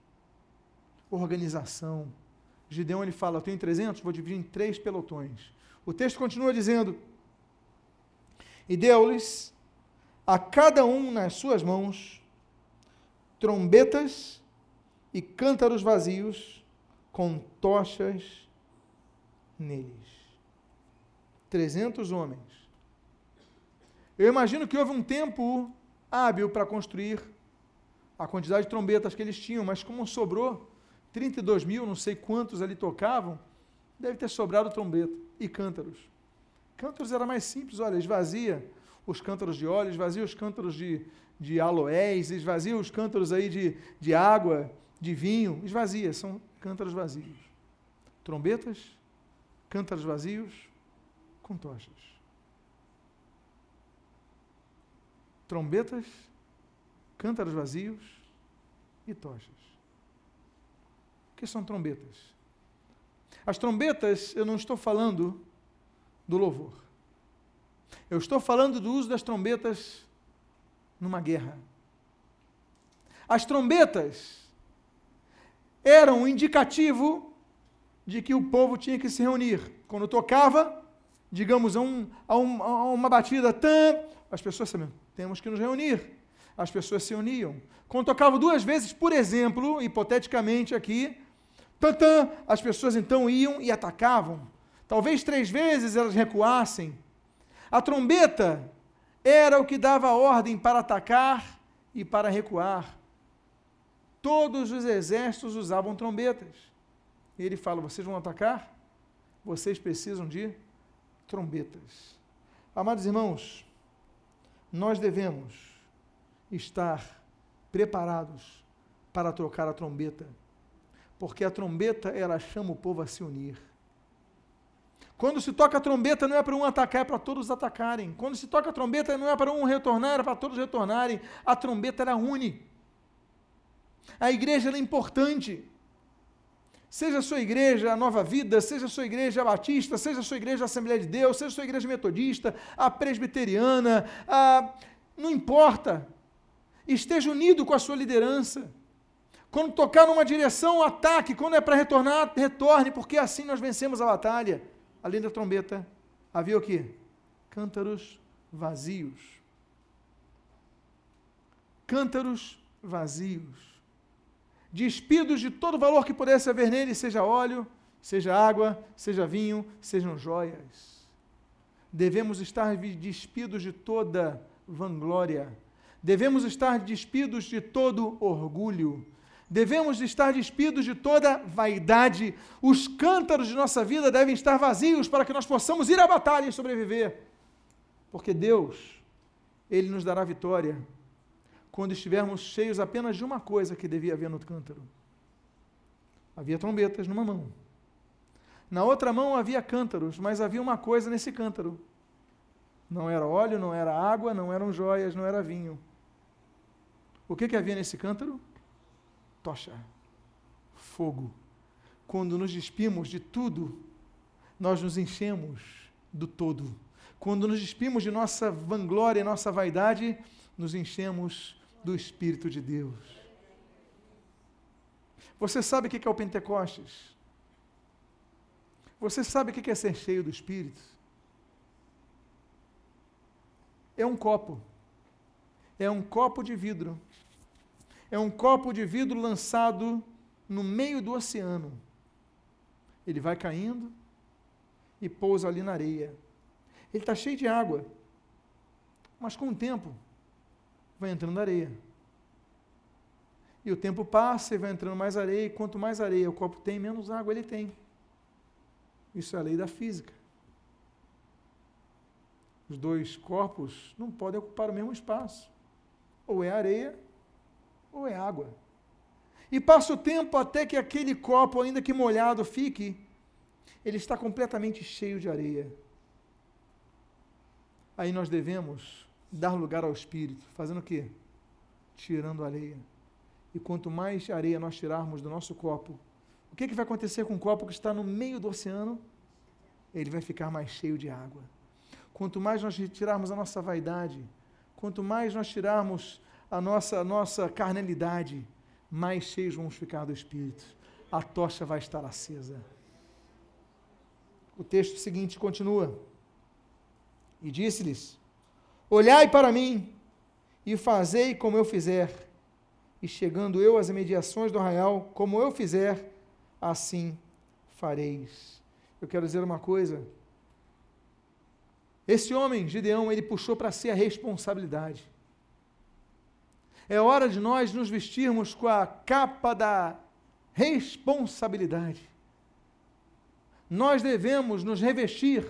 Speaker 1: Organização. Gideão ele fala: Eu tenho 300, vou dividir em três pelotões. O texto continua dizendo: E deu-lhes a cada um nas suas mãos trombetas e cântaros vazios com tochas neles. 300 homens. Eu imagino que houve um tempo hábil para construir a quantidade de trombetas que eles tinham, mas como sobrou 32 mil, não sei quantos ali tocavam, deve ter sobrado trombeta e cântaros. Cântaros era mais simples, olha, esvazia os cântaros de óleo, esvazia os cântaros de, de aloés, esvazia os cântaros aí de, de água, de vinho, esvazia, são cântaros vazios. Trombetas, cântaros vazios com tochas. trombetas, cântaros vazios e tochas. Que são trombetas? As trombetas, eu não estou falando do louvor. Eu estou falando do uso das trombetas numa guerra. As trombetas eram um indicativo de que o povo tinha que se reunir. Quando tocava, digamos, a, um, a, um, a uma batida, tam, as pessoas sabiam, temos que nos reunir. as pessoas se uniam. Quando tocavam duas vezes, por exemplo, hipoteticamente aqui, tantã, as pessoas então iam e atacavam. Talvez três vezes elas recuassem. A trombeta era o que dava ordem para atacar e para recuar. Todos os exércitos usavam trombetas. E ele fala: vocês vão atacar? Vocês precisam de trombetas. Amados irmãos, nós devemos estar preparados para tocar a trombeta, porque a trombeta ela chama o povo a se unir. Quando se toca a trombeta, não é para um atacar, é para todos atacarem. Quando se toca a trombeta, não é para um retornar, é para todos retornarem. A trombeta ela une. A igreja é importante. Seja a sua igreja a Nova Vida, seja a sua igreja a Batista, seja a sua igreja a Assembleia de Deus, seja a sua igreja metodista, a presbiteriana, a... não importa. Esteja unido com a sua liderança. Quando tocar numa direção, ataque. Quando é para retornar, retorne, porque assim nós vencemos a batalha além da trombeta, havia o quê? Cântaros vazios. Cântaros vazios. Despidos de todo valor que pudesse haver nele, seja óleo, seja água, seja vinho, sejam joias. Devemos estar despidos de toda vanglória. Devemos estar despidos de todo orgulho devemos estar despidos de toda vaidade. Os cântaros de nossa vida devem estar vazios para que nós possamos ir à batalha e sobreviver. Porque Deus, Ele nos dará vitória quando estivermos cheios apenas de uma coisa que devia haver no cântaro. Havia trombetas numa mão. Na outra mão havia cântaros, mas havia uma coisa nesse cântaro. Não era óleo, não era água, não eram joias, não era vinho. O que, que havia nesse cântaro? Tocha, fogo. Quando nos despimos de tudo, nós nos enchemos do todo. Quando nos despimos de nossa vanglória, nossa vaidade, nos enchemos do Espírito de Deus. Você sabe o que é o Pentecostes? Você sabe o que é ser cheio do Espírito? É um copo. É um copo de vidro é um copo de vidro lançado no meio do oceano. Ele vai caindo e pousa ali na areia. Ele está cheio de água, mas com o tempo vai entrando areia. E o tempo passa e vai entrando mais areia, e quanto mais areia o copo tem, menos água ele tem. Isso é a lei da física. Os dois corpos não podem ocupar o mesmo espaço. Ou é areia ou é água. E passa o tempo até que aquele copo, ainda que molhado fique, ele está completamente cheio de areia. Aí nós devemos dar lugar ao Espírito, fazendo o quê? Tirando areia. E quanto mais areia nós tirarmos do nosso copo, o que, que vai acontecer com o copo que está no meio do oceano? Ele vai ficar mais cheio de água. Quanto mais nós tirarmos a nossa vaidade, quanto mais nós tirarmos a nossa, a nossa carnalidade, mais cheios vamos ficar do Espírito. A tocha vai estar acesa. O texto seguinte continua. E disse-lhes: Olhai para mim e fazei como eu fizer. E chegando eu às imediações do arraial, como eu fizer, assim fareis. Eu quero dizer uma coisa. Esse homem, Gideão, ele puxou para si a responsabilidade. É hora de nós nos vestirmos com a capa da responsabilidade. Nós devemos nos revestir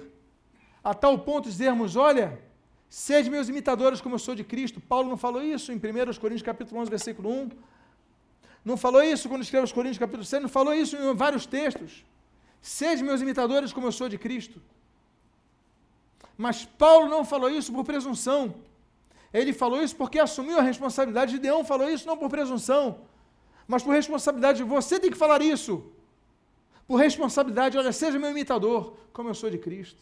Speaker 1: a tal ponto de dizermos: olha, sede meus imitadores como eu sou de Cristo. Paulo não falou isso em 1 Coríntios capítulo 11, versículo 1. Não falou isso quando escreveu os Coríntios capítulo 6, não falou isso em vários textos. Sede meus imitadores como eu sou de Cristo. Mas Paulo não falou isso por presunção. Ele falou isso porque assumiu a responsabilidade. Gideão falou isso não por presunção, mas por responsabilidade. Você tem que falar isso. Por responsabilidade, olha, seja meu imitador, como eu sou de Cristo.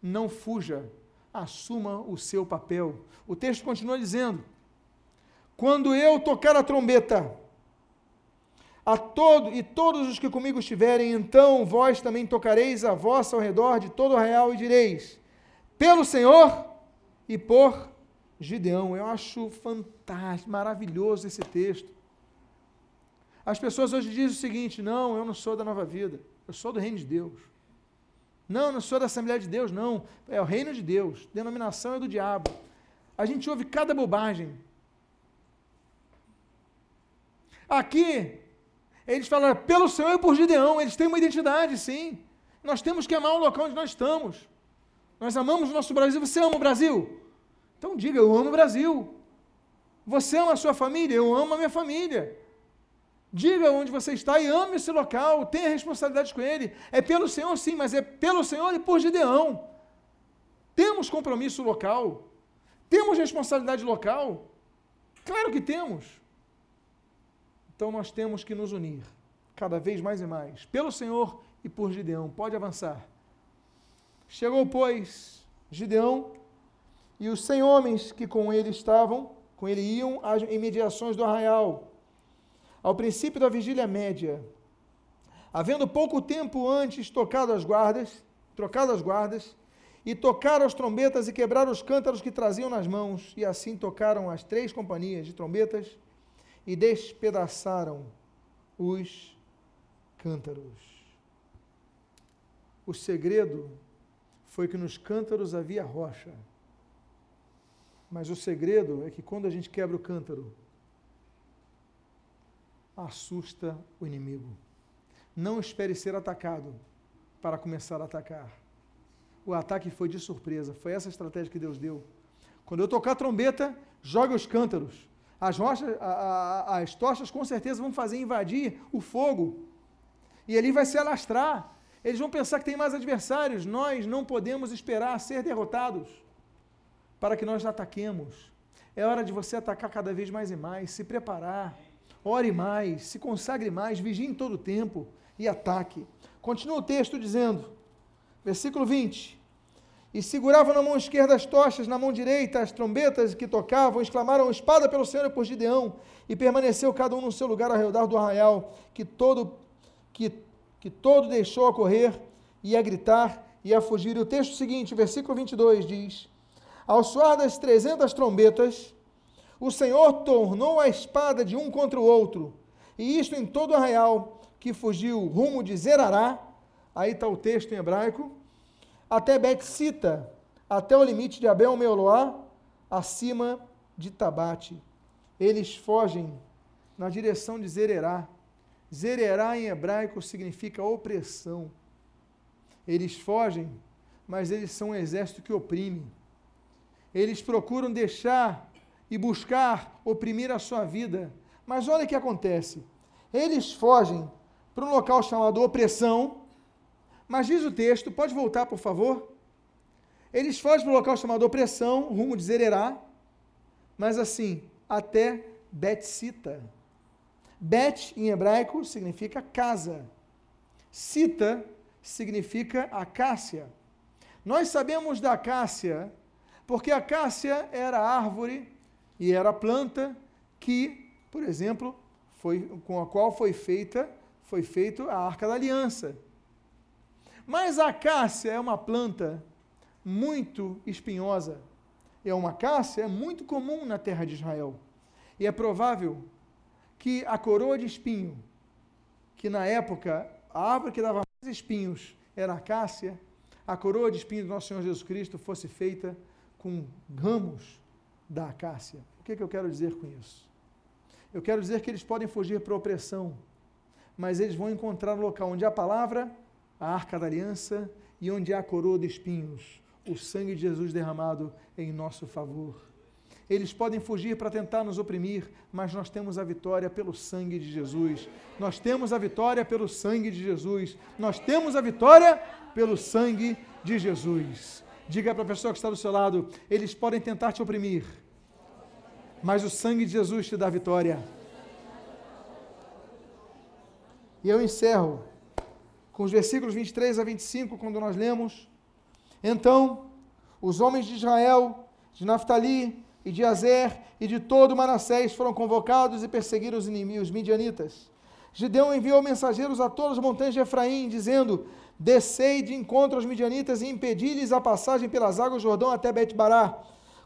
Speaker 1: Não fuja, assuma o seu papel. O texto continua dizendo: Quando eu tocar a trombeta, a todo e todos os que comigo estiverem, então vós também tocareis a vossa ao redor de todo o real e direis: Pelo Senhor e por Gideão. Eu acho fantástico, maravilhoso esse texto. As pessoas hoje dizem o seguinte: não, eu não sou da nova vida, eu sou do reino de Deus. Não, eu não sou da Assembleia de Deus, não. É o reino de Deus. Denominação é do diabo. A gente ouve cada bobagem. Aqui, eles falam pelo Senhor e por Gideão. Eles têm uma identidade, sim. Nós temos que amar o local onde nós estamos. Nós amamos o nosso Brasil. Você ama o Brasil? Então diga, eu amo o Brasil. Você ama a sua família? Eu amo a minha família. Diga onde você está e ame esse local, tenha responsabilidade com ele. É pelo Senhor, sim, mas é pelo Senhor e por Gideão. Temos compromisso local. Temos responsabilidade local. Claro que temos. Então nós temos que nos unir, cada vez mais e mais, pelo Senhor e por Gideão. Pode avançar. Chegou, pois, Gideão e os cem homens que com ele estavam, com ele iam às imediações do arraial, ao princípio da vigília média. Havendo pouco tempo antes tocado as guardas, trocado as guardas, e tocaram as trombetas e quebraram os cântaros que traziam nas mãos, e assim tocaram as três companhias de trombetas e despedaçaram os cântaros. O segredo foi que nos cântaros havia rocha. Mas o segredo é que quando a gente quebra o cântaro, assusta o inimigo. Não espere ser atacado para começar a atacar. O ataque foi de surpresa, foi essa a estratégia que Deus deu. Quando eu tocar a trombeta, joga os cântaros. As, rochas, a, a, as tochas com certeza vão fazer invadir o fogo. E ali vai se alastrar. Eles vão pensar que tem mais adversários. Nós não podemos esperar ser derrotados para que nós ataquemos. É hora de você atacar cada vez mais e mais, se preparar. Ore mais, se consagre mais, vigie em todo o tempo e ataque. Continua o texto dizendo, versículo 20: e seguravam na mão esquerda as tochas, na mão direita as trombetas que tocavam, exclamaram espada pelo Senhor e por Gideão, e permaneceu cada um no seu lugar ao redor do arraial, que todo, que, que todo deixou a correr, e a gritar, e a fugir. E o texto seguinte, versículo 22, diz, ao soar das trezentas trombetas, o Senhor tornou a espada de um contra o outro, e isto em todo o arraial, que fugiu rumo de Zerará, aí está o texto em hebraico, até Bet-Sita, até o limite de Abel-Meoloá, acima de Tabate. Eles fogem na direção de Zererá. Zererá em hebraico significa opressão. Eles fogem, mas eles são um exército que oprime. Eles procuram deixar e buscar oprimir a sua vida. Mas olha o que acontece. Eles fogem para um local chamado opressão, mas diz o texto, pode voltar, por favor? Eles fogem para o local chamado opressão, rumo de Zererá, mas assim, até Bet-Sita. Bet, em hebraico, significa casa. Sita significa acácia. Nós sabemos da acácia porque a acácia era árvore e era planta que, por exemplo, foi, com a qual foi feita foi feito a Arca da Aliança. Mas a acácia é uma planta muito espinhosa. É uma acácia é muito comum na terra de Israel. E é provável que a coroa de espinho, que na época a árvore que dava mais espinhos era a acácia, a coroa de espinho do nosso Senhor Jesus Cristo fosse feita com ramos da acácia. O que, que eu quero dizer com isso? Eu quero dizer que eles podem fugir para a opressão, mas eles vão encontrar um local onde a palavra a arca da aliança e onde há a coroa de espinhos, o sangue de Jesus derramado em nosso favor. Eles podem fugir para tentar nos oprimir, mas nós temos a vitória pelo sangue de Jesus. Nós temos a vitória pelo sangue de Jesus. Nós temos a vitória pelo sangue de Jesus. Diga para a pessoa que está do seu lado: eles podem tentar te oprimir, mas o sangue de Jesus te dá vitória. E eu encerro com os versículos 23 a 25, quando nós lemos: Então os homens de Israel, de Naftali e de Azer e de todo Manassés foram convocados e perseguiram os inimigos, os midianitas. Gideão enviou mensageiros a todas as montanhas de Efraim, dizendo: Descei de encontro aos midianitas e impedi-lhes a passagem pelas águas do Jordão até Bet-Bará.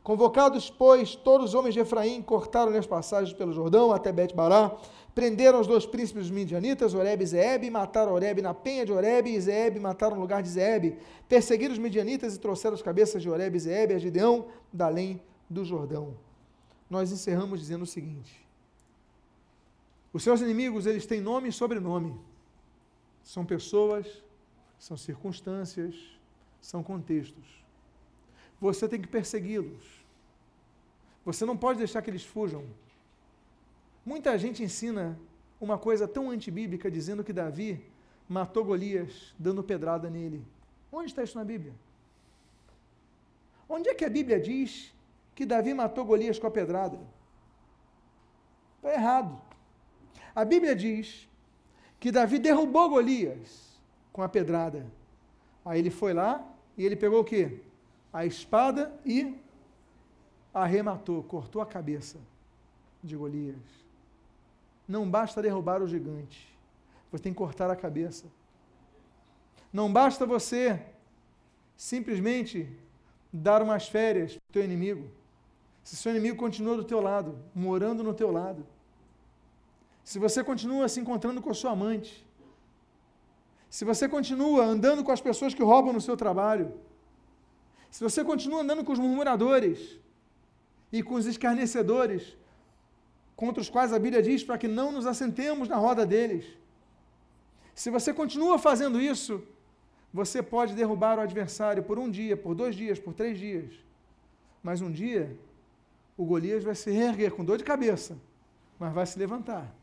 Speaker 1: Convocados, pois, todos os homens de Efraim cortaram as passagens pelo Jordão até Bet-Bará, prenderam os dois príncipes midianitas, Oreb e Zeeb, mataram Oreb na penha de Oreb, e Zeeb mataram no lugar de Zeeb. Perseguiram os midianitas e trouxeram as cabeças de Oreb e Zeeb a Gideão, da além do Jordão. Nós encerramos dizendo o seguinte: os seus inimigos, eles têm nome e sobrenome. São pessoas, são circunstâncias, são contextos. Você tem que persegui-los. Você não pode deixar que eles fujam. Muita gente ensina uma coisa tão antibíblica dizendo que Davi matou Golias dando pedrada nele. Onde está isso na Bíblia? Onde é que a Bíblia diz que Davi matou Golias com a pedrada? Está errado. A Bíblia diz que Davi derrubou Golias com a pedrada. Aí ele foi lá e ele pegou o quê? a espada e arrematou, cortou a cabeça de Golias. Não basta derrubar o gigante, você tem que cortar a cabeça. Não basta você simplesmente dar umas férias para o teu inimigo. Se seu inimigo continua do teu lado, morando no teu lado. Se você continua se encontrando com a sua amante. Se você continua andando com as pessoas que roubam no seu trabalho se você continua andando com os murmuradores e com os escarnecedores, contra os quais a Bíblia diz para que não nos assentemos na roda deles, se você continua fazendo isso, você pode derrubar o adversário por um dia, por dois dias, por três dias. Mas um dia, o Golias vai se reerguer com dor de cabeça, mas vai se levantar.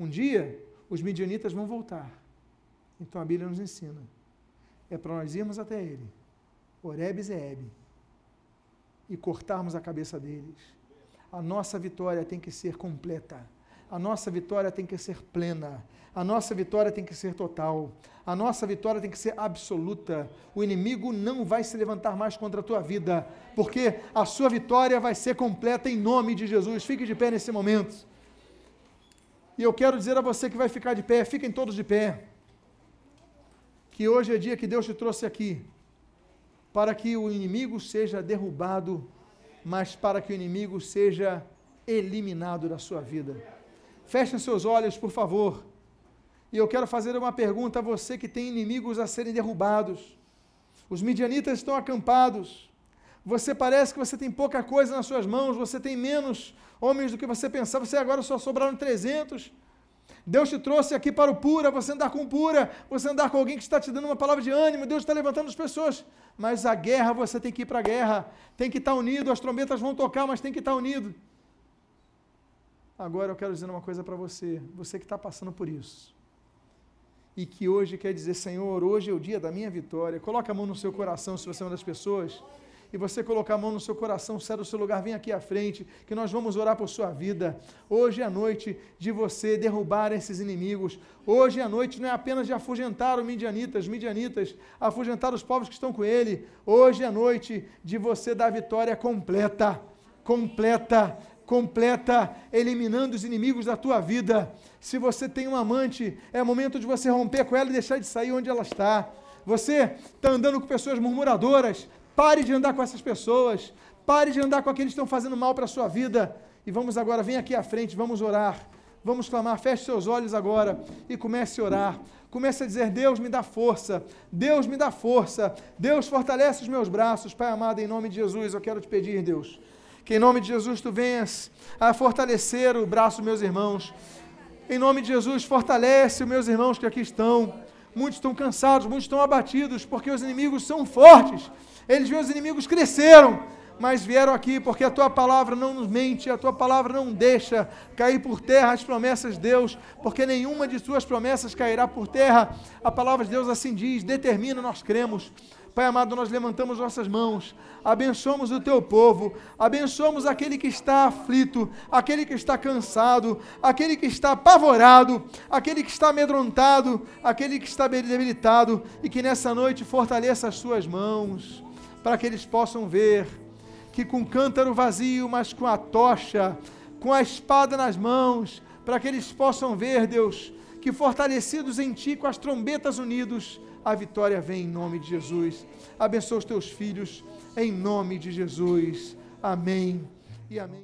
Speaker 1: Um dia, os midianitas vão voltar. Então a Bíblia nos ensina. É para nós irmos até ele Oreb e Zeeb, e cortarmos a cabeça deles. A nossa vitória tem que ser completa. A nossa vitória tem que ser plena. A nossa vitória tem que ser total. A nossa vitória tem que ser absoluta. O inimigo não vai se levantar mais contra a tua vida, porque a sua vitória vai ser completa em nome de Jesus. Fique de pé nesse momento. E eu quero dizer a você que vai ficar de pé, fiquem todos de pé. Que hoje é dia que Deus te trouxe aqui para que o inimigo seja derrubado, mas para que o inimigo seja eliminado da sua vida. Feche seus olhos, por favor. E eu quero fazer uma pergunta a você que tem inimigos a serem derrubados. Os midianitas estão acampados. Você parece que você tem pouca coisa nas suas mãos, você tem menos homens do que você pensava, você agora só sobraram 300. Deus te trouxe aqui para o pura, você andar com pura, você andar com alguém que está te dando uma palavra de ânimo, Deus está levantando as pessoas. Mas a guerra, você tem que ir para a guerra, tem que estar unido, as trombetas vão tocar, mas tem que estar unido. Agora eu quero dizer uma coisa para você, você que está passando por isso. E que hoje quer dizer, Senhor, hoje é o dia da minha vitória. Coloca a mão no seu coração se você é uma das pessoas e você colocar a mão no seu coração, sai do seu lugar, vem aqui à frente, que nós vamos orar por sua vida. Hoje é a noite de você derrubar esses inimigos. Hoje é a noite não é apenas de afugentar os midianitas, midianitas, afugentar os povos que estão com ele. Hoje é a noite de você dar vitória completa, completa, completa, eliminando os inimigos da tua vida. Se você tem um amante, é momento de você romper com ela e deixar de sair onde ela está. Você está andando com pessoas murmuradoras, Pare de andar com essas pessoas. Pare de andar com aqueles que estão fazendo mal para a sua vida. E vamos agora, vem aqui à frente, vamos orar. Vamos clamar, feche seus olhos agora e comece a orar. Comece a dizer: Deus me dá força, Deus me dá força, Deus fortalece os meus braços. Pai amado, em nome de Jesus, eu quero te pedir, Deus, que em nome de Jesus tu venhas a fortalecer o braço meus irmãos. Em nome de Jesus, fortalece os meus irmãos que aqui estão. Muitos estão cansados, muitos estão abatidos, porque os inimigos são fortes eles viram os inimigos cresceram, mas vieram aqui porque a tua palavra não nos mente, a tua palavra não deixa cair por terra as promessas de Deus, porque nenhuma de suas promessas cairá por terra. A palavra de Deus assim diz, determina, nós cremos. Pai amado, nós levantamos nossas mãos, abençoamos o teu povo, abençoamos aquele que está aflito, aquele que está cansado, aquele que está apavorado, aquele que está amedrontado, aquele que está debilitado, e que nessa noite fortaleça as suas mãos para que eles possam ver que com cântaro vazio, mas com a tocha, com a espada nas mãos, para que eles possam ver, Deus, que fortalecidos em Ti, com as trombetas unidos, a vitória vem em nome de Jesus. Abençoa os teus filhos em nome de Jesus. Amém e amém.